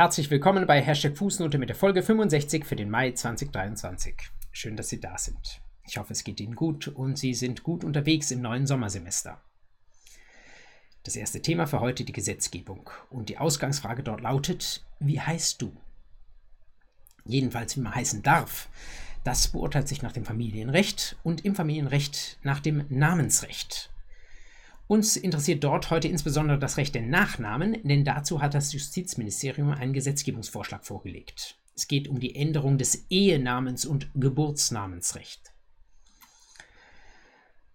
Herzlich willkommen bei Hashtag Fußnote mit der Folge 65 für den Mai 2023. Schön, dass Sie da sind. Ich hoffe, es geht Ihnen gut und Sie sind gut unterwegs im neuen Sommersemester. Das erste Thema für heute die Gesetzgebung. Und die Ausgangsfrage dort lautet, wie heißt du? Jedenfalls, wie man heißen darf. Das beurteilt sich nach dem Familienrecht und im Familienrecht nach dem Namensrecht. Uns interessiert dort heute insbesondere das Recht der Nachnamen, denn dazu hat das Justizministerium einen Gesetzgebungsvorschlag vorgelegt. Es geht um die Änderung des Ehenamens und Geburtsnamensrecht.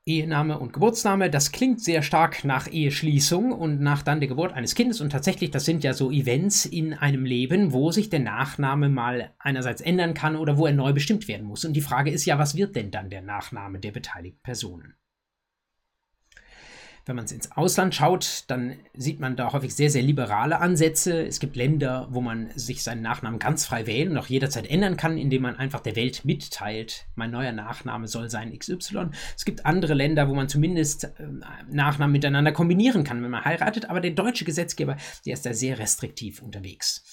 Ehename und Geburtsname, das klingt sehr stark nach Eheschließung und nach dann der Geburt eines Kindes. Und tatsächlich, das sind ja so Events in einem Leben, wo sich der Nachname mal einerseits ändern kann oder wo er neu bestimmt werden muss. Und die Frage ist ja, was wird denn dann der Nachname der beteiligten Personen? Wenn man ins Ausland schaut, dann sieht man da häufig sehr, sehr liberale Ansätze. Es gibt Länder, wo man sich seinen Nachnamen ganz frei wählen und auch jederzeit ändern kann, indem man einfach der Welt mitteilt, mein neuer Nachname soll sein XY. Es gibt andere Länder, wo man zumindest äh, Nachnamen miteinander kombinieren kann, wenn man heiratet, aber der deutsche Gesetzgeber, der ist da sehr restriktiv unterwegs.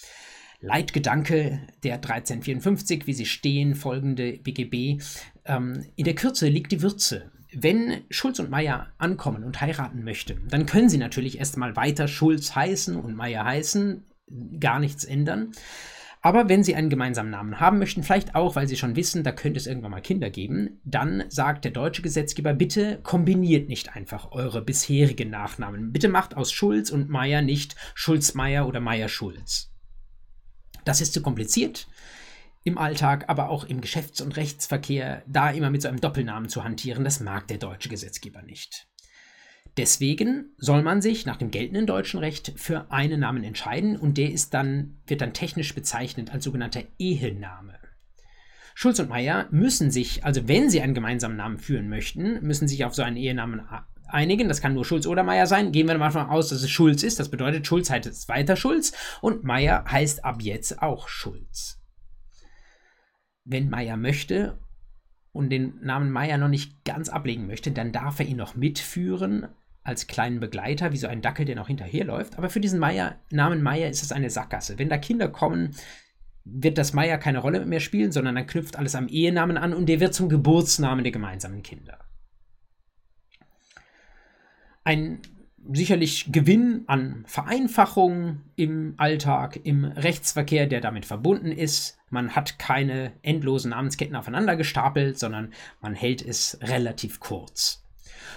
Leitgedanke der 1354, wie sie stehen, folgende BGB. Ähm, in der Kürze liegt die Würze. Wenn Schulz und Meier ankommen und heiraten möchte, dann können sie natürlich erstmal weiter Schulz heißen und Meier heißen, gar nichts ändern. Aber wenn sie einen gemeinsamen Namen haben möchten, vielleicht auch, weil sie schon wissen, da könnte es irgendwann mal Kinder geben, dann sagt der deutsche Gesetzgeber, bitte kombiniert nicht einfach eure bisherigen Nachnamen. Bitte macht aus Schulz und Meier nicht Schulz-Meier oder Meier-Schulz. Das ist zu kompliziert im Alltag, aber auch im Geschäfts- und Rechtsverkehr, da immer mit so einem Doppelnamen zu hantieren, das mag der deutsche Gesetzgeber nicht. Deswegen soll man sich nach dem geltenden deutschen Recht für einen Namen entscheiden und der ist dann, wird dann technisch bezeichnet als sogenannter Ehename. Schulz und Meier müssen sich, also wenn sie einen gemeinsamen Namen führen möchten, müssen sich auf so einen Ehenamen einigen. Das kann nur Schulz oder Meier sein. Gehen wir mal davon aus, dass es Schulz ist. Das bedeutet, Schulz heißt weiter Schulz und Meier heißt ab jetzt auch Schulz wenn Meier möchte und den Namen Meier noch nicht ganz ablegen möchte, dann darf er ihn noch mitführen als kleinen Begleiter, wie so ein Dackel, der noch hinterherläuft. Aber für diesen Meier, Namen Meier ist es eine Sackgasse. Wenn da Kinder kommen, wird das Meier keine Rolle mehr spielen, sondern dann knüpft alles am Ehenamen an und der wird zum Geburtsnamen der gemeinsamen Kinder. Ein sicherlich Gewinn an Vereinfachung im Alltag, im Rechtsverkehr, der damit verbunden ist. Man hat keine endlosen Namensketten aufeinander gestapelt, sondern man hält es relativ kurz.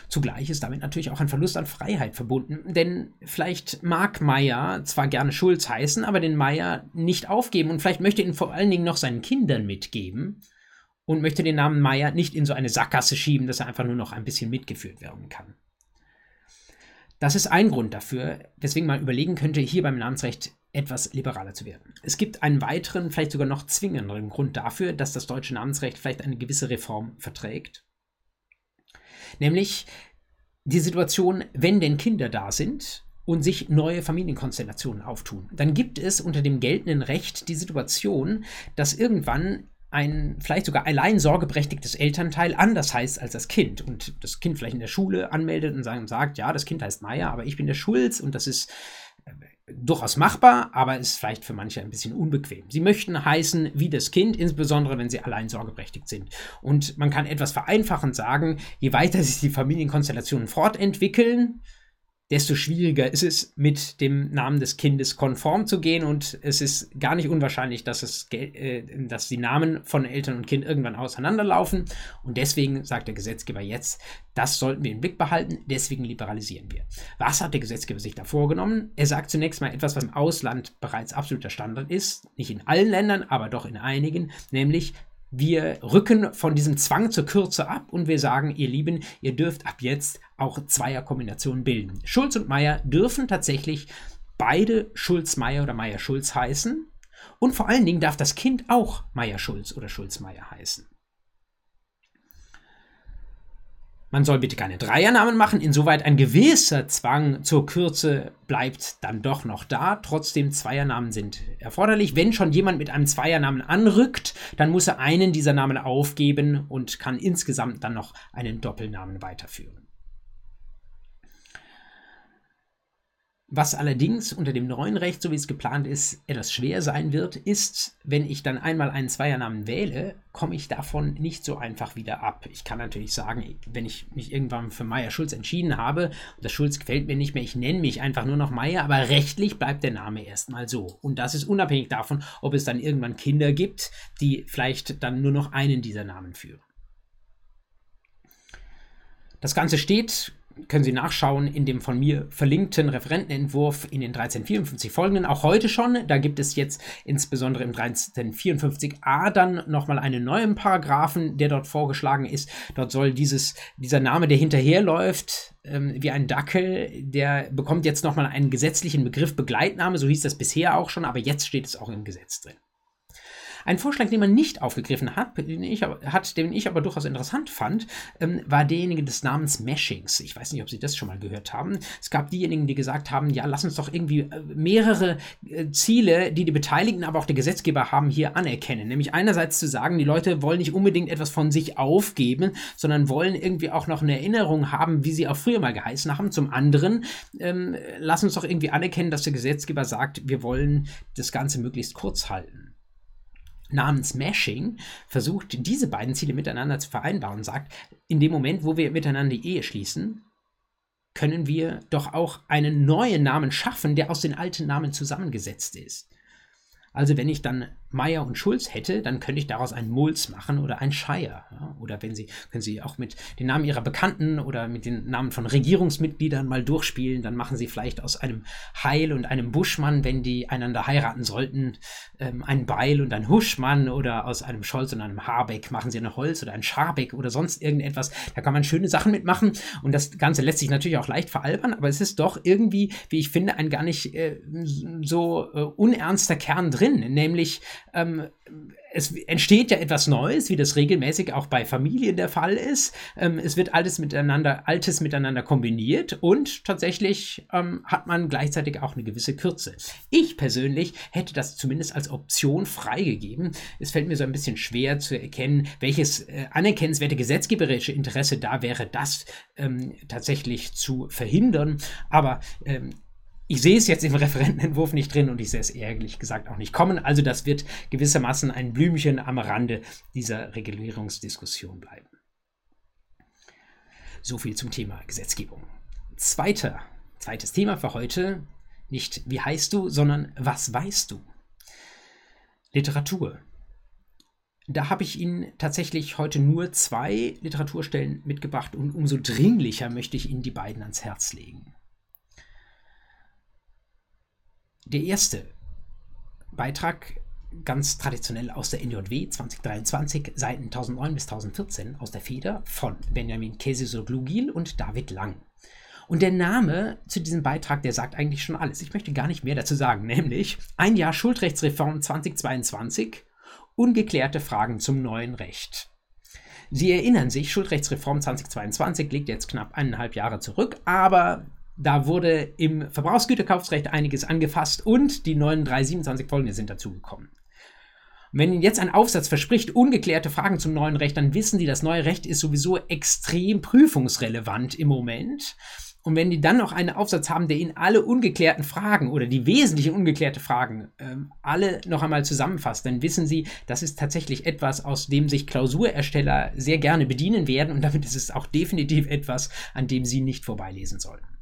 Zugleich ist damit natürlich auch ein Verlust an Freiheit verbunden, denn vielleicht mag Meier zwar gerne Schulz heißen, aber den Meier nicht aufgeben und vielleicht möchte ihn vor allen Dingen noch seinen Kindern mitgeben und möchte den Namen Meier nicht in so eine Sackgasse schieben, dass er einfach nur noch ein bisschen mitgeführt werden kann. Das ist ein Grund dafür, weswegen man überlegen könnte, hier beim Namensrecht etwas liberaler zu werden. Es gibt einen weiteren, vielleicht sogar noch zwingenderen Grund dafür, dass das deutsche Namensrecht vielleicht eine gewisse Reform verträgt. Nämlich die Situation, wenn denn Kinder da sind und sich neue Familienkonstellationen auftun. Dann gibt es unter dem geltenden Recht die Situation, dass irgendwann ein vielleicht sogar allein sorgeberechtigtes Elternteil anders heißt als das Kind und das Kind vielleicht in der Schule anmeldet und sagt, ja, das Kind heißt Meier, aber ich bin der Schulz und das ist äh, durchaus machbar, aber ist vielleicht für manche ein bisschen unbequem. Sie möchten heißen wie das Kind, insbesondere wenn sie allein sorgeberechtigt sind. Und man kann etwas vereinfachend sagen, je weiter sich die Familienkonstellationen fortentwickeln, desto schwieriger ist es, mit dem Namen des Kindes konform zu gehen. Und es ist gar nicht unwahrscheinlich, dass, es, äh, dass die Namen von Eltern und Kind irgendwann auseinanderlaufen. Und deswegen sagt der Gesetzgeber jetzt, das sollten wir im Blick behalten, deswegen liberalisieren wir. Was hat der Gesetzgeber sich da vorgenommen? Er sagt zunächst mal etwas, was im Ausland bereits absoluter Standard ist. Nicht in allen Ländern, aber doch in einigen, nämlich wir rücken von diesem Zwang zur Kürze ab und wir sagen, ihr Lieben, ihr dürft ab jetzt auch Zweierkombinationen bilden. Schulz und Meier dürfen tatsächlich beide Schulz-Meier oder Meier-Schulz heißen. Und vor allen Dingen darf das Kind auch Meier-Schulz oder Schulz-Meier heißen. Man soll bitte keine Dreiernamen machen, insoweit ein gewisser Zwang zur Kürze bleibt dann doch noch da. Trotzdem Zweiernamen sind erforderlich. Wenn schon jemand mit einem Zweiernamen anrückt, dann muss er einen dieser Namen aufgeben und kann insgesamt dann noch einen Doppelnamen weiterführen. Was allerdings unter dem neuen Recht, so wie es geplant ist, etwas schwer sein wird, ist, wenn ich dann einmal einen Zweiernamen wähle, komme ich davon nicht so einfach wieder ab. Ich kann natürlich sagen, wenn ich mich irgendwann für Meier Schulz entschieden habe das Schulz gefällt mir nicht mehr, ich nenne mich einfach nur noch Meier, aber rechtlich bleibt der Name erstmal so. Und das ist unabhängig davon, ob es dann irgendwann Kinder gibt, die vielleicht dann nur noch einen dieser Namen führen. Das Ganze steht können Sie nachschauen in dem von mir verlinkten Referentenentwurf in den 1354 folgenden, auch heute schon. Da gibt es jetzt insbesondere im 1354a dann nochmal einen neuen Paragraphen, der dort vorgeschlagen ist. Dort soll dieses, dieser Name, der hinterherläuft, ähm, wie ein Dackel, der bekommt jetzt nochmal einen gesetzlichen Begriff Begleitname, so hieß das bisher auch schon, aber jetzt steht es auch im Gesetz drin. Ein Vorschlag, den man nicht aufgegriffen hat, den ich, hat, den ich aber durchaus interessant fand, ähm, war derjenige des Namens Meshings. Ich weiß nicht, ob Sie das schon mal gehört haben. Es gab diejenigen, die gesagt haben, ja, lass uns doch irgendwie äh, mehrere äh, Ziele, die die Beteiligten, aber auch der Gesetzgeber haben, hier anerkennen. Nämlich einerseits zu sagen, die Leute wollen nicht unbedingt etwas von sich aufgeben, sondern wollen irgendwie auch noch eine Erinnerung haben, wie sie auch früher mal geheißen haben. Zum anderen, ähm, lass uns doch irgendwie anerkennen, dass der Gesetzgeber sagt, wir wollen das Ganze möglichst kurz halten namens Mashing versucht, diese beiden Ziele miteinander zu vereinbaren und sagt, in dem Moment, wo wir miteinander die Ehe schließen, können wir doch auch einen neuen Namen schaffen, der aus den alten Namen zusammengesetzt ist. Also wenn ich dann Meyer und Schulz hätte, dann könnte ich daraus einen Mulz machen oder ein Scheier. Ja? Oder wenn Sie, können Sie auch mit den Namen Ihrer Bekannten oder mit den Namen von Regierungsmitgliedern mal durchspielen, dann machen Sie vielleicht aus einem Heil und einem Buschmann, wenn die einander heiraten sollten, ähm, ein Beil und ein Huschmann oder aus einem Scholz und einem Habeck machen Sie ein Holz oder ein Scharbeck oder sonst irgendetwas. Da kann man schöne Sachen mitmachen und das Ganze lässt sich natürlich auch leicht veralbern, aber es ist doch irgendwie, wie ich finde, ein gar nicht äh, so äh, unernster Kern drin, nämlich ähm, es entsteht ja etwas Neues, wie das regelmäßig auch bei Familien der Fall ist. Ähm, es wird alles miteinander, Altes miteinander kombiniert und tatsächlich ähm, hat man gleichzeitig auch eine gewisse Kürze. Ich persönlich hätte das zumindest als Option freigegeben. Es fällt mir so ein bisschen schwer zu erkennen, welches äh, anerkennenswerte gesetzgeberische Interesse da wäre, das ähm, tatsächlich zu verhindern. Aber ähm, ich sehe es jetzt im Referentenentwurf nicht drin und ich sehe es ehrlich gesagt auch nicht kommen. Also das wird gewissermaßen ein Blümchen am Rande dieser Regulierungsdiskussion bleiben. So viel zum Thema Gesetzgebung. Zweiter, zweites Thema für heute. Nicht wie heißt du, sondern was weißt du? Literatur. Da habe ich Ihnen tatsächlich heute nur zwei Literaturstellen mitgebracht und umso dringlicher möchte ich Ihnen die beiden ans Herz legen. Der erste Beitrag ganz traditionell aus der NJW 2023, Seiten 1009 bis 1014 aus der Feder von Benjamin Kesisoglu-Gil und David Lang. Und der Name zu diesem Beitrag, der sagt eigentlich schon alles. Ich möchte gar nicht mehr dazu sagen, nämlich ein Jahr Schuldrechtsreform 2022, ungeklärte Fragen zum neuen Recht. Sie erinnern sich, Schuldrechtsreform 2022 liegt jetzt knapp eineinhalb Jahre zurück, aber da wurde im Verbrauchsgüterkaufsrecht einiges angefasst und die neuen 327 folgende sind dazugekommen. Wenn Ihnen jetzt ein Aufsatz verspricht, ungeklärte Fragen zum neuen Recht, dann wissen Sie, das neue Recht ist sowieso extrem prüfungsrelevant im Moment. Und wenn die dann noch einen Aufsatz haben, der Ihnen alle ungeklärten Fragen oder die wesentlichen ungeklärte Fragen ähm, alle noch einmal zusammenfasst, dann wissen Sie, das ist tatsächlich etwas, aus dem sich Klausurersteller sehr gerne bedienen werden. Und damit ist es auch definitiv etwas, an dem Sie nicht vorbeilesen sollten.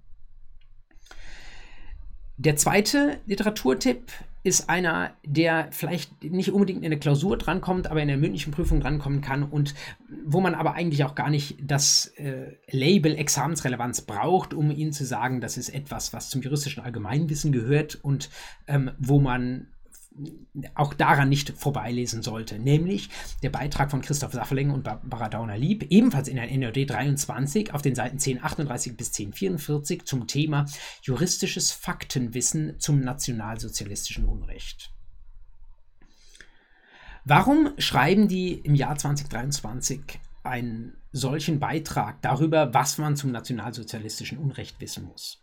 Der zweite Literaturtipp ist einer, der vielleicht nicht unbedingt in der Klausur drankommt, aber in der mündlichen Prüfung drankommen kann und wo man aber eigentlich auch gar nicht das äh, Label Examensrelevanz braucht, um Ihnen zu sagen, das ist etwas, was zum juristischen Allgemeinwissen gehört und ähm, wo man auch daran nicht vorbeilesen sollte, nämlich der Beitrag von Christoph Saffeling und Barbara Dauner-Lieb, ebenfalls in der NRD 23 auf den Seiten 1038 bis 1044 zum Thema juristisches Faktenwissen zum nationalsozialistischen Unrecht. Warum schreiben die im Jahr 2023 einen solchen Beitrag darüber, was man zum nationalsozialistischen Unrecht wissen muss?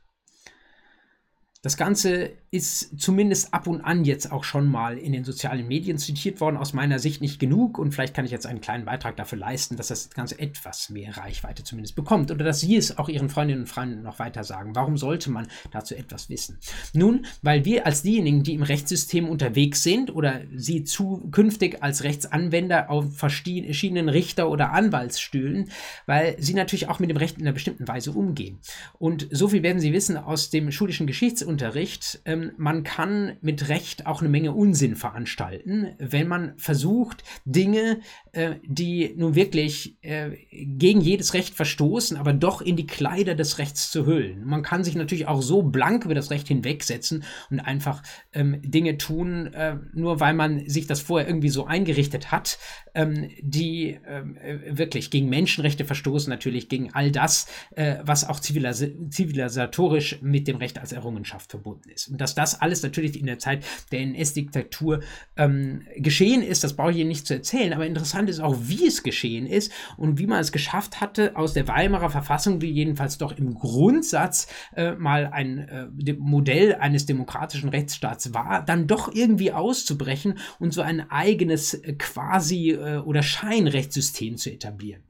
Das Ganze ist zumindest ab und an jetzt auch schon mal in den sozialen Medien zitiert worden. Aus meiner Sicht nicht genug und vielleicht kann ich jetzt einen kleinen Beitrag dafür leisten, dass das Ganze etwas mehr Reichweite zumindest bekommt oder dass Sie es auch Ihren Freundinnen und Freunden noch weiter sagen. Warum sollte man dazu etwas wissen? Nun, weil wir als diejenigen, die im Rechtssystem unterwegs sind oder Sie zukünftig als Rechtsanwender auf verschiedenen Richter- oder Anwaltsstühlen, weil Sie natürlich auch mit dem Recht in einer bestimmten Weise umgehen. Und so viel werden Sie wissen aus dem schulischen Geschichtsunterricht. Ähm, ähm, man kann mit Recht auch eine Menge Unsinn veranstalten, wenn man versucht, Dinge, äh, die nun wirklich äh, gegen jedes Recht verstoßen, aber doch in die Kleider des Rechts zu hüllen. Man kann sich natürlich auch so blank über das Recht hinwegsetzen und einfach ähm, Dinge tun, äh, nur weil man sich das vorher irgendwie so eingerichtet hat, ähm, die ähm, äh, wirklich gegen Menschenrechte verstoßen, natürlich gegen all das, äh, was auch zivilis zivilisatorisch mit dem Recht als Errungenschaft verbunden ist. Und dass das alles natürlich in der Zeit der NS-Diktatur ähm, geschehen ist, das brauche ich Ihnen nicht zu erzählen, aber interessant ist auch, wie es geschehen ist und wie man es geschafft hatte, aus der Weimarer Verfassung, die jedenfalls doch im Grundsatz äh, mal ein äh, Modell eines demokratischen Rechtsstaats war, dann doch irgendwie auszubrechen und so ein eigenes äh, quasi äh, oder Scheinrechtssystem zu etablieren.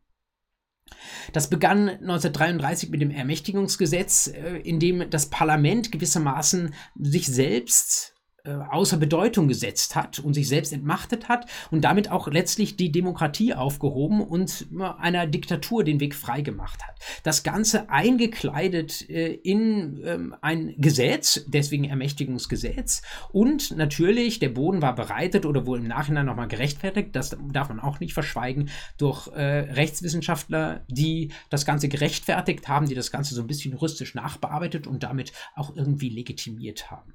Das begann 1933 mit dem Ermächtigungsgesetz, äh, in dem das Parlament gewissermaßen sich selbst außer Bedeutung gesetzt hat und sich selbst entmachtet hat und damit auch letztlich die Demokratie aufgehoben und einer Diktatur den Weg freigemacht hat. Das Ganze eingekleidet äh, in ähm, ein Gesetz, deswegen Ermächtigungsgesetz und natürlich der Boden war bereitet oder wohl im Nachhinein nochmal gerechtfertigt, das darf man auch nicht verschweigen, durch äh, Rechtswissenschaftler, die das Ganze gerechtfertigt haben, die das Ganze so ein bisschen juristisch nachbearbeitet und damit auch irgendwie legitimiert haben.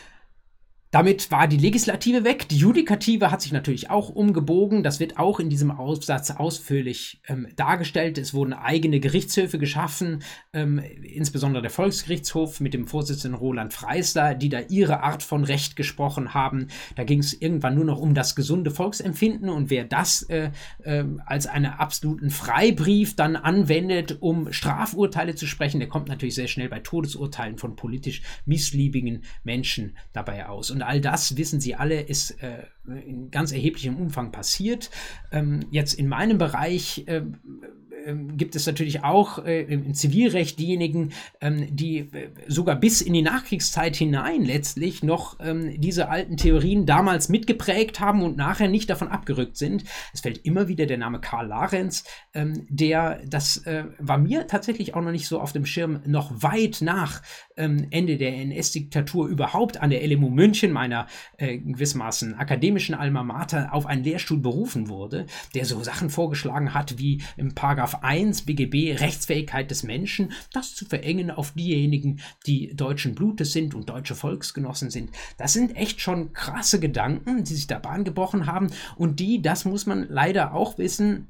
Damit war die Legislative weg. Die Judikative hat sich natürlich auch umgebogen. Das wird auch in diesem Aufsatz ausführlich ähm, dargestellt. Es wurden eigene Gerichtshöfe geschaffen, ähm, insbesondere der Volksgerichtshof mit dem Vorsitzenden Roland Freisler, die da ihre Art von Recht gesprochen haben. Da ging es irgendwann nur noch um das gesunde Volksempfinden und wer das äh, äh, als einen absoluten Freibrief dann anwendet, um Strafurteile zu sprechen, der kommt natürlich sehr schnell bei Todesurteilen von politisch missliebigen Menschen dabei aus. Und und all das, wissen Sie alle, ist äh, in ganz erheblichem Umfang passiert. Ähm, jetzt in meinem Bereich äh, ähm, gibt es natürlich auch äh, im Zivilrecht diejenigen, ähm, die äh, sogar bis in die Nachkriegszeit hinein letztlich noch ähm, diese alten Theorien damals mitgeprägt haben und nachher nicht davon abgerückt sind. Es fällt immer wieder der Name Karl Larenz, ähm, der, das äh, war mir tatsächlich auch noch nicht so auf dem Schirm, noch weit nach ähm, Ende der NS-Diktatur überhaupt an der LMU München, meiner äh, gewissermaßen akademischen Alma Mater, auf einen Lehrstuhl berufen wurde, der so Sachen vorgeschlagen hat wie im Paragraph Paragraph 1 BGB Rechtsfähigkeit des Menschen, das zu verengen auf diejenigen, die deutschen Blutes sind und deutsche Volksgenossen sind. Das sind echt schon krasse Gedanken, die sich da Bahn gebrochen haben und die, das muss man leider auch wissen,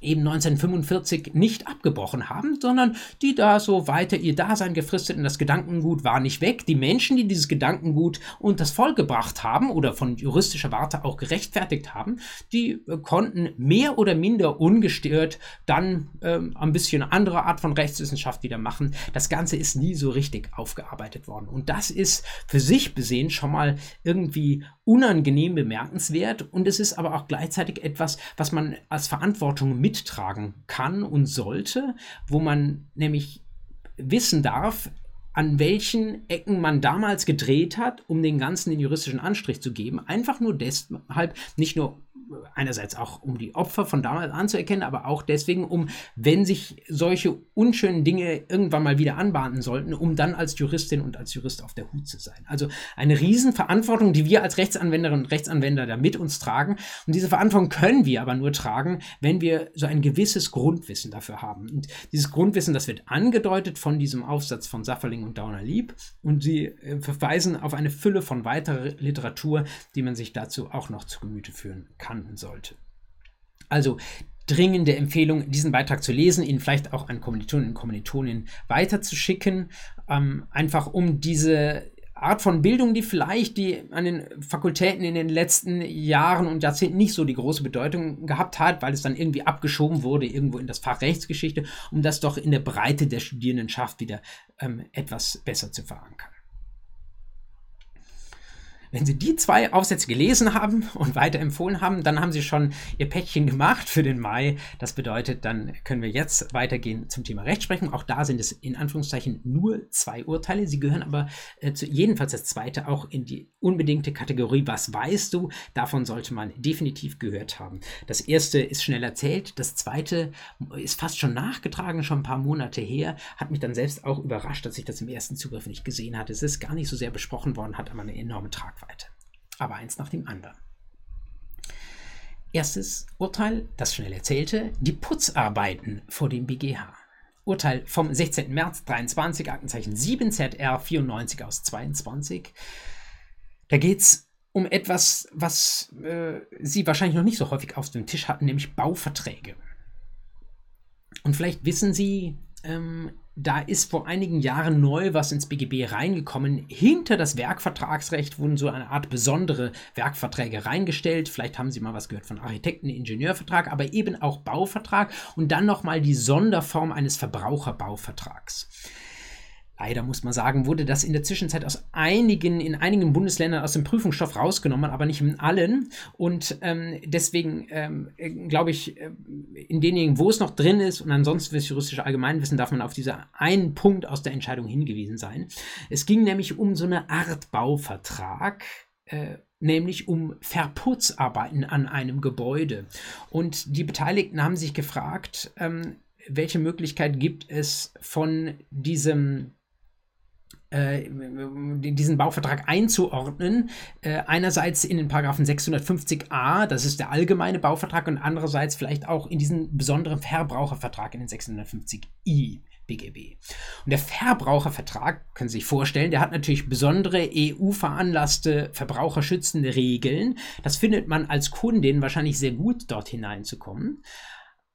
eben 1945 nicht abgebrochen haben, sondern die da so weiter ihr Dasein gefristet und das Gedankengut war nicht weg. Die Menschen, die dieses Gedankengut und das Volk gebracht haben oder von juristischer Warte auch gerechtfertigt haben, die äh, konnten mehr oder minder ungestört dann ähm, ein bisschen andere Art von Rechtswissenschaft wieder machen. Das Ganze ist nie so richtig aufgearbeitet worden. Und das ist für sich besehen schon mal irgendwie unangenehm bemerkenswert und es ist aber auch gleichzeitig etwas, was man als Verantwortung mittragen kann und sollte, wo man nämlich wissen darf, an welchen Ecken man damals gedreht hat, um den Ganzen den juristischen Anstrich zu geben. Einfach nur deshalb, nicht nur einerseits auch um die Opfer von damals anzuerkennen, aber auch deswegen, um, wenn sich solche unschönen Dinge irgendwann mal wieder anbahnen sollten, um dann als Juristin und als Jurist auf der Hut zu sein. Also eine Riesenverantwortung, die wir als Rechtsanwenderinnen und Rechtsanwender da mit uns tragen. Und diese Verantwortung können wir aber nur tragen, wenn wir so ein gewisses Grundwissen dafür haben. Und dieses Grundwissen, das wird angedeutet von diesem Aufsatz von Safferling und Dauner-Lieb. Und sie äh, verweisen auf eine Fülle von weiterer Literatur, die man sich dazu auch noch zu Gemüte führen kann handeln sollte. Also dringende Empfehlung, diesen Beitrag zu lesen, ihn vielleicht auch an Kommilitonen und Kommilitoninnen weiterzuschicken, ähm, einfach um diese Art von Bildung, die vielleicht die an den Fakultäten in den letzten Jahren und Jahrzehnten nicht so die große Bedeutung gehabt hat, weil es dann irgendwie abgeschoben wurde irgendwo in das Fach Rechtsgeschichte, um das doch in der Breite der Studierendenschaft wieder ähm, etwas besser zu verankern. Wenn Sie die zwei Aufsätze gelesen haben und weiterempfohlen haben, dann haben Sie schon Ihr Päckchen gemacht für den Mai. Das bedeutet, dann können wir jetzt weitergehen zum Thema Rechtsprechung. Auch da sind es in Anführungszeichen nur zwei Urteile. Sie gehören aber äh, zu, jedenfalls das zweite auch in die unbedingte Kategorie Was weißt du? Davon sollte man definitiv gehört haben. Das erste ist schnell erzählt. Das zweite ist fast schon nachgetragen, schon ein paar Monate her. Hat mich dann selbst auch überrascht, dass ich das im ersten Zugriff nicht gesehen hatte. Es ist gar nicht so sehr besprochen worden, hat aber eine enorme Tragweite. Tragweite. Aber eins nach dem anderen. Erstes Urteil, das schnell erzählte, die Putzarbeiten vor dem BGH. Urteil vom 16. März 23, Aktenzeichen 7 ZR 94 aus 22. Da geht es um etwas, was äh, Sie wahrscheinlich noch nicht so häufig auf dem Tisch hatten, nämlich Bauverträge. Und vielleicht wissen Sie, ähm, da ist vor einigen Jahren neu was ins BGB reingekommen. Hinter das Werkvertragsrecht wurden so eine Art besondere Werkverträge reingestellt. Vielleicht haben Sie mal was gehört von Architekten, Ingenieurvertrag, aber eben auch Bauvertrag und dann nochmal die Sonderform eines Verbraucherbauvertrags. Leider muss man sagen, wurde das in der Zwischenzeit aus einigen, in einigen Bundesländern aus dem Prüfungsstoff rausgenommen, aber nicht in allen. Und ähm, deswegen ähm, glaube ich, äh, in denjenigen, wo es noch drin ist und ansonsten fürs juristische Allgemeinwissen, darf man auf diesen einen Punkt aus der Entscheidung hingewiesen sein. Es ging nämlich um so eine Art Bauvertrag. Äh, nämlich um Verputzarbeiten an einem Gebäude. Und die Beteiligten haben sich gefragt, ähm, welche Möglichkeit gibt es von diesem diesen Bauvertrag einzuordnen. Äh, einerseits in den Paragraphen 650a, das ist der allgemeine Bauvertrag, und andererseits vielleicht auch in diesen besonderen Verbrauchervertrag in den 650i. BGB. Und der Verbrauchervertrag, können Sie sich vorstellen, der hat natürlich besondere EU-veranlasste verbraucherschützende Regeln. Das findet man als Kundin wahrscheinlich sehr gut, dort hineinzukommen.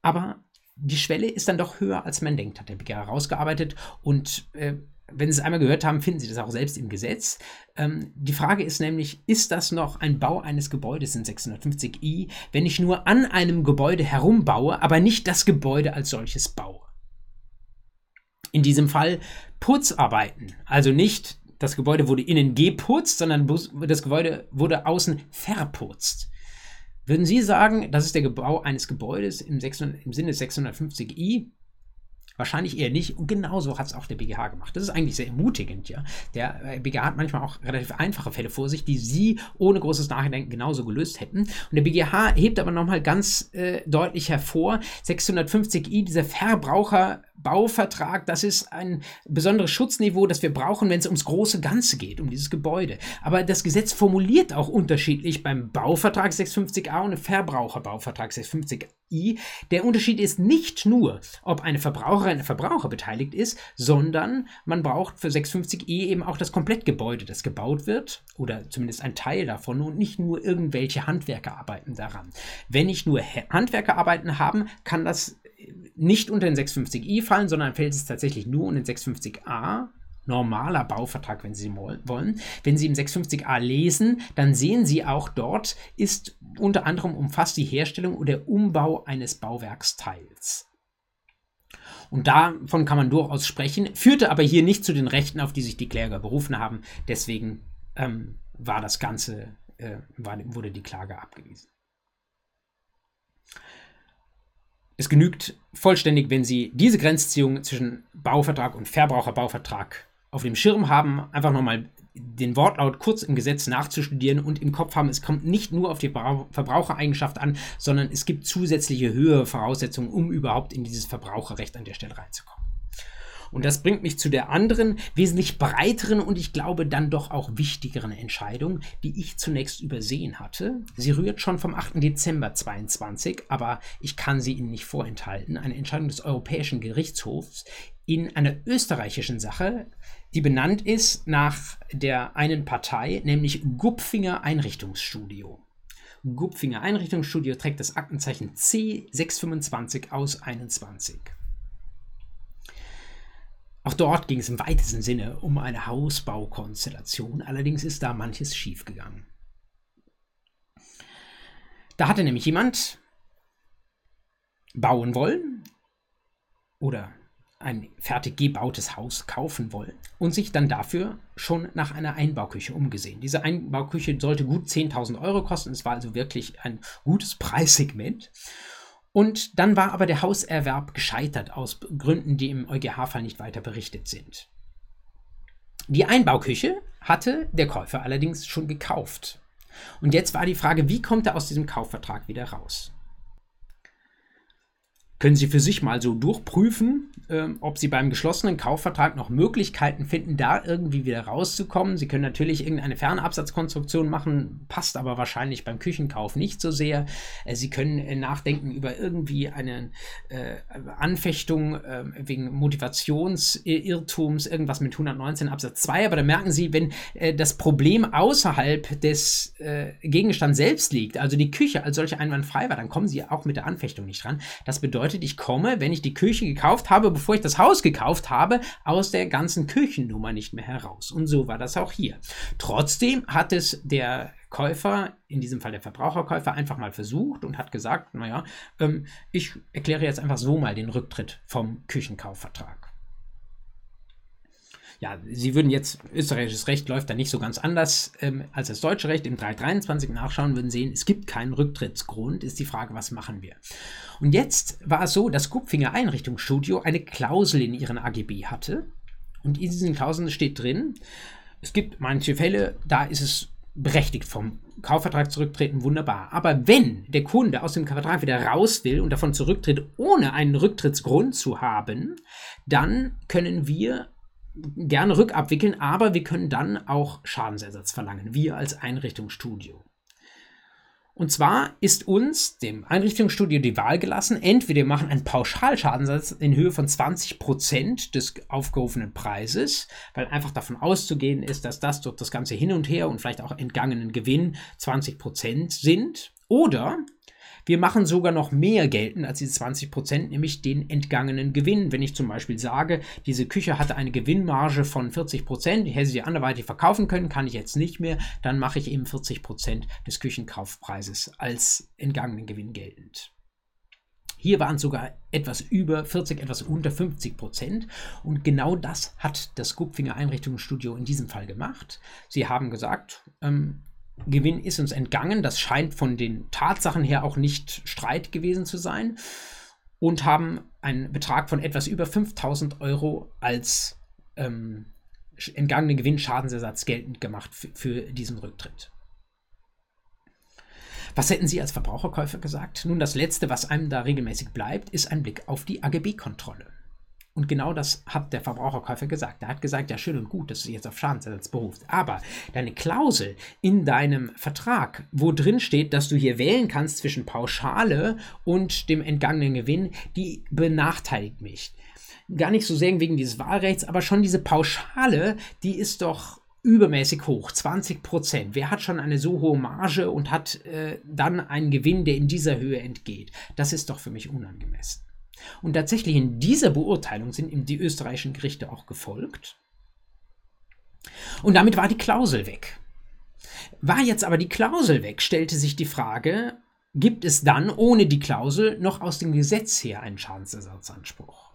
Aber die Schwelle ist dann doch höher, als man denkt, hat der BGH herausgearbeitet. Und äh, wenn Sie es einmal gehört haben, finden Sie das auch selbst im Gesetz. Ähm, die Frage ist nämlich, ist das noch ein Bau eines Gebäudes in 650i, wenn ich nur an einem Gebäude herumbaue, aber nicht das Gebäude als solches baue? In diesem Fall Putzarbeiten, also nicht das Gebäude wurde innen geputzt, sondern das Gebäude wurde außen verputzt. Würden Sie sagen, das ist der Bau eines Gebäudes im, 600, im Sinne 650i? Wahrscheinlich eher nicht. Und genauso hat es auch der BGH gemacht. Das ist eigentlich sehr ermutigend, ja. Der BGH äh, hat manchmal auch relativ einfache Fälle vor sich, die Sie ohne großes Nachdenken genauso gelöst hätten. Und der BGH hebt aber nochmal ganz äh, deutlich hervor, 650i, dieser Verbraucher Bauvertrag, das ist ein besonderes Schutzniveau, das wir brauchen, wenn es ums große Ganze geht, um dieses Gebäude. Aber das Gesetz formuliert auch unterschiedlich beim Bauvertrag 650a und dem Verbraucherbauvertrag 650i. Der Unterschied ist nicht nur, ob eine Verbraucherin, ein Verbraucher beteiligt ist, sondern man braucht für 650i eben auch das Komplettgebäude, das gebaut wird, oder zumindest ein Teil davon und nicht nur irgendwelche Handwerkerarbeiten daran. Wenn ich nur Handwerkerarbeiten habe, kann das nicht unter den 650i fallen, sondern fällt es tatsächlich nur unter den 650a normaler Bauvertrag, wenn Sie wollen. Wenn Sie im 650a lesen, dann sehen Sie auch dort ist unter anderem umfasst die Herstellung oder Umbau eines Bauwerksteils. Und davon kann man durchaus sprechen, führte aber hier nicht zu den Rechten, auf die sich die Kläger berufen haben. Deswegen ähm, war das Ganze, äh, war, wurde die Klage abgewiesen. Es genügt vollständig, wenn Sie diese Grenzziehung zwischen Bauvertrag und Verbraucherbauvertrag auf dem Schirm haben, einfach nochmal den Wortlaut kurz im Gesetz nachzustudieren und im Kopf haben, es kommt nicht nur auf die Verbrauchereigenschaft an, sondern es gibt zusätzliche höhere Voraussetzungen, um überhaupt in dieses Verbraucherrecht an der Stelle reinzukommen. Und das bringt mich zu der anderen, wesentlich breiteren und ich glaube dann doch auch wichtigeren Entscheidung, die ich zunächst übersehen hatte. Sie rührt schon vom 8. Dezember 22, aber ich kann sie Ihnen nicht vorenthalten. Eine Entscheidung des Europäischen Gerichtshofs in einer österreichischen Sache, die benannt ist nach der einen Partei, nämlich Gupfinger Einrichtungsstudio. Gupfinger Einrichtungsstudio trägt das Aktenzeichen C625 aus 21. Auch dort ging es im weitesten Sinne um eine Hausbaukonstellation, allerdings ist da manches schiefgegangen. Da hatte nämlich jemand bauen wollen oder ein fertig gebautes Haus kaufen wollen und sich dann dafür schon nach einer Einbauküche umgesehen. Diese Einbauküche sollte gut 10.000 Euro kosten. Es war also wirklich ein gutes Preissegment. Und dann war aber der Hauserwerb gescheitert aus Gründen, die im EuGH-Fall nicht weiter berichtet sind. Die Einbauküche hatte der Käufer allerdings schon gekauft. Und jetzt war die Frage, wie kommt er aus diesem Kaufvertrag wieder raus? Können Sie für sich mal so durchprüfen, äh, ob Sie beim geschlossenen Kaufvertrag noch Möglichkeiten finden, da irgendwie wieder rauszukommen. Sie können natürlich irgendeine Fernabsatzkonstruktion machen, passt aber wahrscheinlich beim Küchenkauf nicht so sehr. Äh, Sie können äh, nachdenken über irgendwie eine äh, Anfechtung ähm, wegen Motivationsirrtums, irgendwas mit 119 Absatz 2. Aber da merken Sie, wenn äh, das Problem außerhalb des äh, Gegenstands selbst liegt, also die Küche als solche einwandfrei war, dann kommen Sie auch mit der Anfechtung nicht dran. Das bedeutet, bedeutet, ich komme, wenn ich die Küche gekauft habe, bevor ich das Haus gekauft habe, aus der ganzen Küchennummer nicht mehr heraus. Und so war das auch hier. Trotzdem hat es der Käufer, in diesem Fall der Verbraucherkäufer, einfach mal versucht und hat gesagt, naja, ähm, ich erkläre jetzt einfach so mal den Rücktritt vom Küchenkaufvertrag ja, Sie würden jetzt, österreichisches Recht läuft da nicht so ganz anders ähm, als das deutsche Recht. Im 323 nachschauen, würden sehen, es gibt keinen Rücktrittsgrund, ist die Frage, was machen wir? Und jetzt war es so, dass Gupfinger Einrichtungsstudio eine Klausel in ihren AGB hatte. Und in diesen Klauseln steht drin, es gibt manche Fälle, da ist es berechtigt vom Kaufvertrag zurücktreten, wunderbar. Aber wenn der Kunde aus dem Vertrag wieder raus will und davon zurücktritt, ohne einen Rücktrittsgrund zu haben, dann können wir gerne rückabwickeln, aber wir können dann auch Schadensersatz verlangen, wir als Einrichtungsstudio. Und zwar ist uns, dem Einrichtungsstudio, die Wahl gelassen, entweder wir machen einen Pauschalschadensatz in Höhe von 20% des aufgerufenen Preises, weil einfach davon auszugehen ist, dass das durch das ganze Hin und Her und vielleicht auch entgangenen Gewinn 20% sind. Oder wir machen sogar noch mehr geltend als diese 20 Prozent, nämlich den entgangenen Gewinn. Wenn ich zum Beispiel sage, diese Küche hatte eine Gewinnmarge von 40 Prozent, hätte sie anderweitig verkaufen können, kann ich jetzt nicht mehr, dann mache ich eben 40 Prozent des Küchenkaufpreises als entgangenen Gewinn geltend. Hier waren sogar etwas über 40, etwas unter 50 Prozent. Und genau das hat das Gupfinger Einrichtungsstudio in diesem Fall gemacht. Sie haben gesagt, ähm, Gewinn ist uns entgangen. Das scheint von den Tatsachen her auch nicht Streit gewesen zu sein. Und haben einen Betrag von etwas über 5000 Euro als ähm, entgangenen Gewinnschadensersatz geltend gemacht für, für diesen Rücktritt. Was hätten Sie als Verbraucherkäufer gesagt? Nun, das Letzte, was einem da regelmäßig bleibt, ist ein Blick auf die AGB-Kontrolle. Und genau das hat der Verbraucherkäufer gesagt. Er hat gesagt, ja schön und gut, dass du jetzt auf Schadensersatz berufst. Aber deine Klausel in deinem Vertrag, wo drin steht, dass du hier wählen kannst zwischen Pauschale und dem entgangenen Gewinn, die benachteiligt mich. Gar nicht so sehr wegen dieses Wahlrechts, aber schon diese Pauschale, die ist doch übermäßig hoch, 20 Prozent. Wer hat schon eine so hohe Marge und hat äh, dann einen Gewinn, der in dieser Höhe entgeht? Das ist doch für mich unangemessen. Und tatsächlich in dieser Beurteilung sind ihm die österreichischen Gerichte auch gefolgt. Und damit war die Klausel weg. War jetzt aber die Klausel weg, stellte sich die Frage, gibt es dann ohne die Klausel noch aus dem Gesetz her einen Schadensersatzanspruch?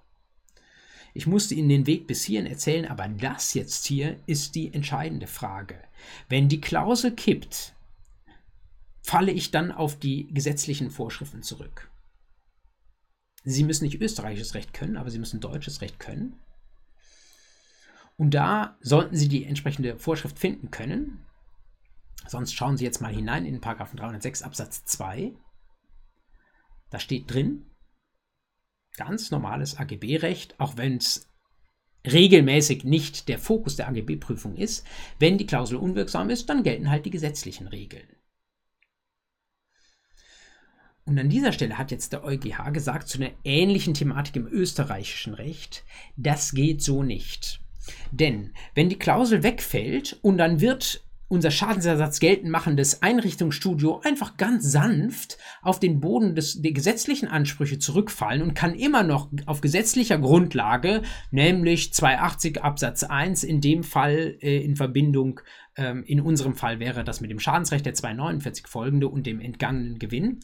Ich musste Ihnen den Weg bis hierhin erzählen, aber das jetzt hier ist die entscheidende Frage. Wenn die Klausel kippt, falle ich dann auf die gesetzlichen Vorschriften zurück. Sie müssen nicht österreichisches Recht können, aber Sie müssen deutsches Recht können. Und da sollten Sie die entsprechende Vorschrift finden können. Sonst schauen Sie jetzt mal hinein in den Paragraphen 306 Absatz 2. Da steht drin, ganz normales AGB-Recht, auch wenn es regelmäßig nicht der Fokus der AGB-Prüfung ist. Wenn die Klausel unwirksam ist, dann gelten halt die gesetzlichen Regeln. Und an dieser Stelle hat jetzt der EuGH gesagt, zu einer ähnlichen Thematik im österreichischen Recht, das geht so nicht. Denn wenn die Klausel wegfällt und dann wird unser Schadensersatz geltend machendes Einrichtungsstudio einfach ganz sanft auf den Boden des, der gesetzlichen Ansprüche zurückfallen und kann immer noch auf gesetzlicher Grundlage, nämlich 280 Absatz 1, in dem Fall äh, in Verbindung, ähm, in unserem Fall wäre das mit dem Schadensrecht der 249 folgende und dem entgangenen Gewinn,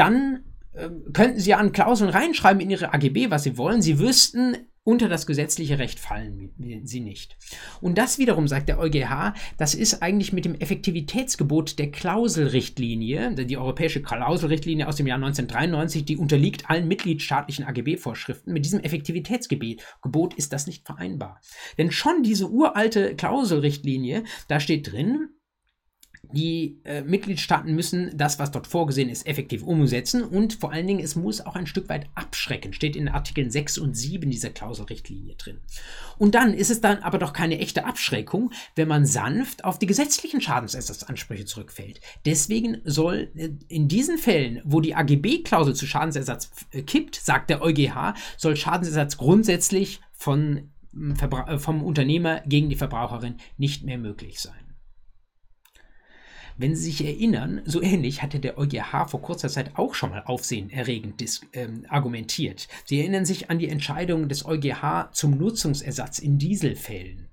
dann äh, könnten Sie an Klauseln reinschreiben in Ihre AGB, was Sie wollen. Sie wüssten, unter das gesetzliche Recht fallen sie nicht. Und das wiederum, sagt der EuGH, das ist eigentlich mit dem Effektivitätsgebot der Klauselrichtlinie, die europäische Klauselrichtlinie aus dem Jahr 1993, die unterliegt allen mitgliedstaatlichen AGB-Vorschriften. Mit diesem Effektivitätsgebot ist das nicht vereinbar. Denn schon diese uralte Klauselrichtlinie, da steht drin, die äh, Mitgliedstaaten müssen das, was dort vorgesehen ist, effektiv umsetzen und vor allen Dingen, es muss auch ein Stück weit abschrecken, steht in Artikeln 6 und 7 dieser Klauselrichtlinie drin. Und dann ist es dann aber doch keine echte Abschreckung, wenn man sanft auf die gesetzlichen Schadensersatzansprüche zurückfällt. Deswegen soll äh, in diesen Fällen, wo die AGB-Klausel zu Schadensersatz äh, kippt, sagt der EuGH, soll Schadensersatz grundsätzlich von, äh, vom Unternehmer gegen die Verbraucherin nicht mehr möglich sein. Wenn Sie sich erinnern, so ähnlich hatte der EuGH vor kurzer Zeit auch schon mal aufsehenerregend ähm, argumentiert. Sie erinnern sich an die Entscheidung des EuGH zum Nutzungsersatz in Dieselfällen.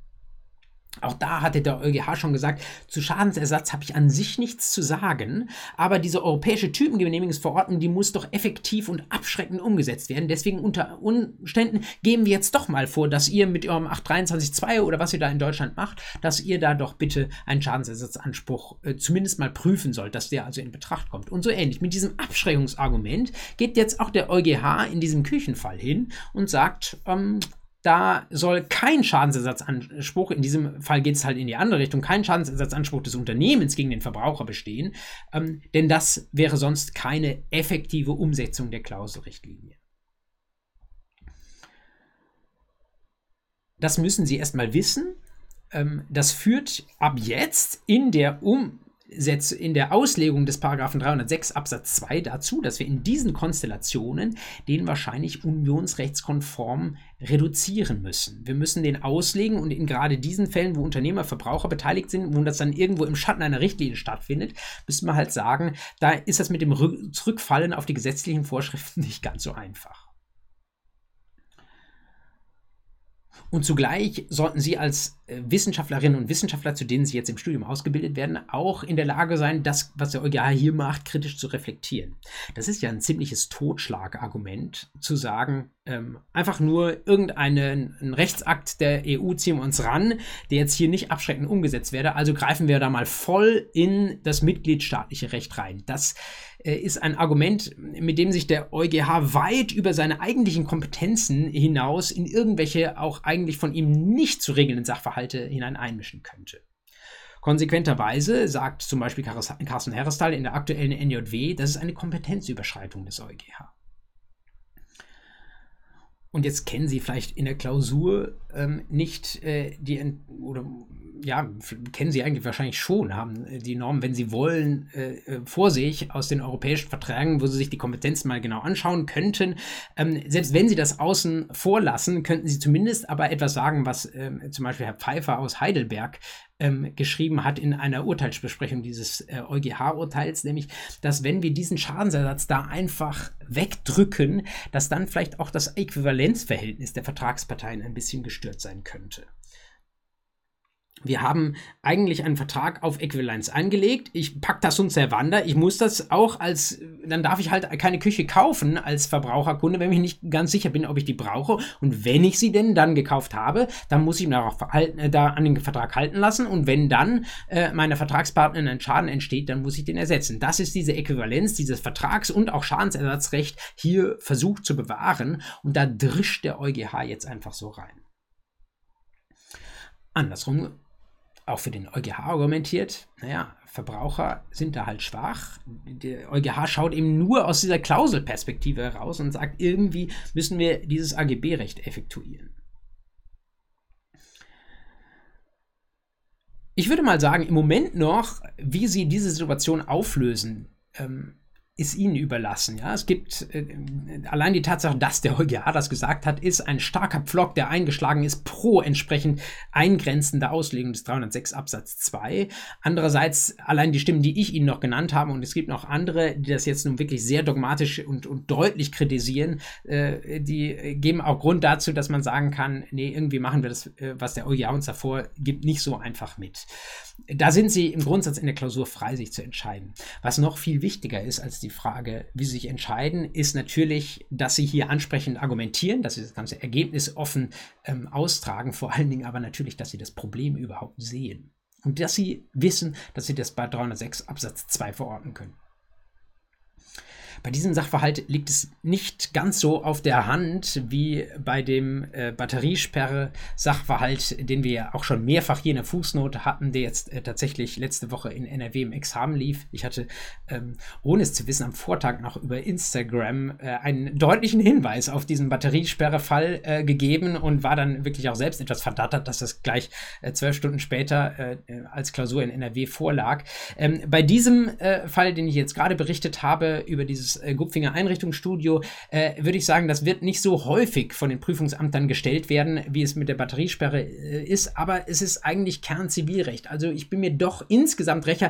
Auch da hatte der EuGH schon gesagt, zu Schadensersatz habe ich an sich nichts zu sagen, aber diese europäische Typengenehmigungsverordnung, die muss doch effektiv und abschreckend umgesetzt werden. Deswegen unter Umständen geben wir jetzt doch mal vor, dass ihr mit eurem 823.2 oder was ihr da in Deutschland macht, dass ihr da doch bitte einen Schadensersatzanspruch äh, zumindest mal prüfen sollt, dass der also in Betracht kommt. Und so ähnlich. Mit diesem Abschreckungsargument geht jetzt auch der EuGH in diesem Küchenfall hin und sagt, ähm, da soll kein Schadensersatzanspruch, in diesem Fall geht es halt in die andere Richtung, kein Schadensersatzanspruch des Unternehmens gegen den Verbraucher bestehen, ähm, denn das wäre sonst keine effektive Umsetzung der Klauselrichtlinie. Das müssen Sie erstmal wissen. Ähm, das führt ab jetzt in der um in der Auslegung des Paragraphen 306 Absatz 2 dazu, dass wir in diesen Konstellationen den wahrscheinlich unionsrechtskonform reduzieren müssen. Wir müssen den auslegen und in gerade diesen Fällen, wo Unternehmer, Verbraucher beteiligt sind, wo das dann irgendwo im Schatten einer Richtlinie stattfindet, müssen wir halt sagen, da ist das mit dem Zurückfallen auf die gesetzlichen Vorschriften nicht ganz so einfach. Und zugleich sollten Sie als Wissenschaftlerinnen und Wissenschaftler, zu denen Sie jetzt im Studium ausgebildet werden, auch in der Lage sein, das, was der EuGH hier macht, kritisch zu reflektieren. Das ist ja ein ziemliches Totschlagargument, zu sagen, ähm, einfach nur irgendeinen Rechtsakt der EU ziehen wir uns ran, der jetzt hier nicht abschreckend umgesetzt werde, also greifen wir da mal voll in das mitgliedstaatliche Recht rein. Das äh, ist ein Argument, mit dem sich der EuGH weit über seine eigentlichen Kompetenzen hinaus in irgendwelche auch eigentlich von ihm nicht zu regelnden Sachverhalte hinein einmischen könnte. Konsequenterweise sagt zum Beispiel Carsten Herrestal in der aktuellen NJW, das ist eine Kompetenzüberschreitung des EuGH. Und jetzt kennen Sie vielleicht in der Klausur ähm, nicht äh, die oder ja, kennen Sie eigentlich wahrscheinlich schon, haben äh, die Normen, wenn Sie wollen, äh, äh, vor sich aus den europäischen Verträgen, wo Sie sich die Kompetenzen mal genau anschauen könnten. Ähm, selbst wenn Sie das außen vorlassen, könnten Sie zumindest aber etwas sagen, was ähm, zum Beispiel Herr Pfeiffer aus Heidelberg ähm, geschrieben hat in einer Urteilsbesprechung dieses äh, EuGH-Urteils, nämlich, dass wenn wir diesen Schadensersatz da einfach wegdrücken, dass dann vielleicht auch das Äquivalenzverhältnis der Vertragsparteien ein bisschen gestört sein könnte. Wir haben eigentlich einen Vertrag auf Äquivalenz eingelegt. Ich packe das und Servander. Ich muss das auch als, dann darf ich halt keine Küche kaufen als Verbraucherkunde, wenn ich nicht ganz sicher bin, ob ich die brauche. Und wenn ich sie denn dann gekauft habe, dann muss ich mich darauf halten, äh, da an den Vertrag halten lassen. Und wenn dann äh, meiner Vertragspartnerin ein Schaden entsteht, dann muss ich den ersetzen. Das ist diese Äquivalenz, dieses Vertrags- und auch Schadensersatzrecht hier versucht zu bewahren. Und da drischt der EuGH jetzt einfach so rein. Andersrum auch für den EuGH argumentiert, naja, Verbraucher sind da halt schwach. Der EuGH schaut eben nur aus dieser Klauselperspektive heraus und sagt, irgendwie müssen wir dieses AGB-Recht effektuieren. Ich würde mal sagen, im Moment noch, wie Sie diese Situation auflösen, ähm, ist ihnen überlassen. Ja, es gibt äh, allein die Tatsache, dass der EuGH das gesagt hat, ist ein starker Pflock, der eingeschlagen ist pro entsprechend eingrenzender Auslegung des 306 Absatz 2. Andererseits allein die Stimmen, die ich Ihnen noch genannt habe, und es gibt noch andere, die das jetzt nun wirklich sehr dogmatisch und, und deutlich kritisieren, äh, die geben auch Grund dazu, dass man sagen kann, nee, irgendwie machen wir das, äh, was der EuGH uns davor gibt, nicht so einfach mit. Da sind Sie im Grundsatz in der Klausur frei, sich zu entscheiden. Was noch viel wichtiger ist als die die Frage, wie sie sich entscheiden, ist natürlich, dass sie hier ansprechend argumentieren, dass sie das ganze Ergebnis offen ähm, austragen, vor allen Dingen aber natürlich, dass sie das Problem überhaupt sehen. Und dass sie wissen, dass sie das bei 306 Absatz 2 verorten können. Bei diesem Sachverhalt liegt es nicht ganz so auf der Hand wie bei dem äh, Batteriesperre-Sachverhalt, den wir ja auch schon mehrfach hier in der Fußnote hatten, der jetzt äh, tatsächlich letzte Woche in NRW im Examen lief. Ich hatte, ähm, ohne es zu wissen, am Vortag noch über Instagram äh, einen deutlichen Hinweis auf diesen Batteriesperre-Fall äh, gegeben und war dann wirklich auch selbst etwas verdattert, dass das gleich äh, zwölf Stunden später äh, als Klausur in NRW vorlag. Ähm, bei diesem Fall, den ich jetzt gerade berichtet habe, über dieses dieses äh, Gupfinger Einrichtungsstudio, äh, würde ich sagen, das wird nicht so häufig von den Prüfungsamtern gestellt werden, wie es mit der Batteriesperre äh, ist, aber es ist eigentlich Kernzivilrecht. Also ich bin mir doch insgesamt recht,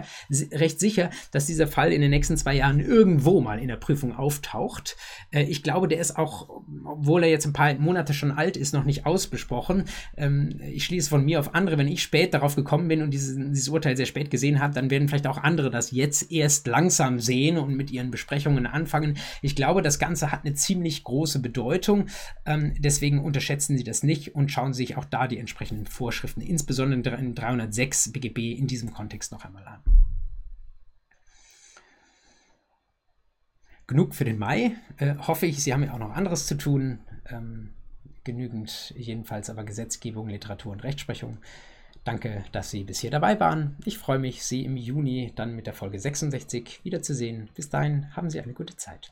recht sicher, dass dieser Fall in den nächsten zwei Jahren irgendwo mal in der Prüfung auftaucht. Äh, ich glaube, der ist auch, obwohl er jetzt ein paar Monate schon alt ist, noch nicht ausbesprochen. Ähm, ich schließe von mir auf andere, wenn ich spät darauf gekommen bin und dieses, dieses Urteil sehr spät gesehen habe, dann werden vielleicht auch andere das jetzt erst langsam sehen und mit ihren Besprechungen anfangen. Ich glaube, das Ganze hat eine ziemlich große Bedeutung. Ähm, deswegen unterschätzen Sie das nicht und schauen Sie sich auch da die entsprechenden Vorschriften, insbesondere in 306 BGB, in diesem Kontext noch einmal an. Genug für den Mai. Äh, hoffe ich, Sie haben ja auch noch anderes zu tun. Ähm, genügend jedenfalls aber Gesetzgebung, Literatur und Rechtsprechung. Danke, dass Sie bis hier dabei waren. Ich freue mich, Sie im Juni dann mit der Folge 66 wiederzusehen. Bis dahin haben Sie eine gute Zeit.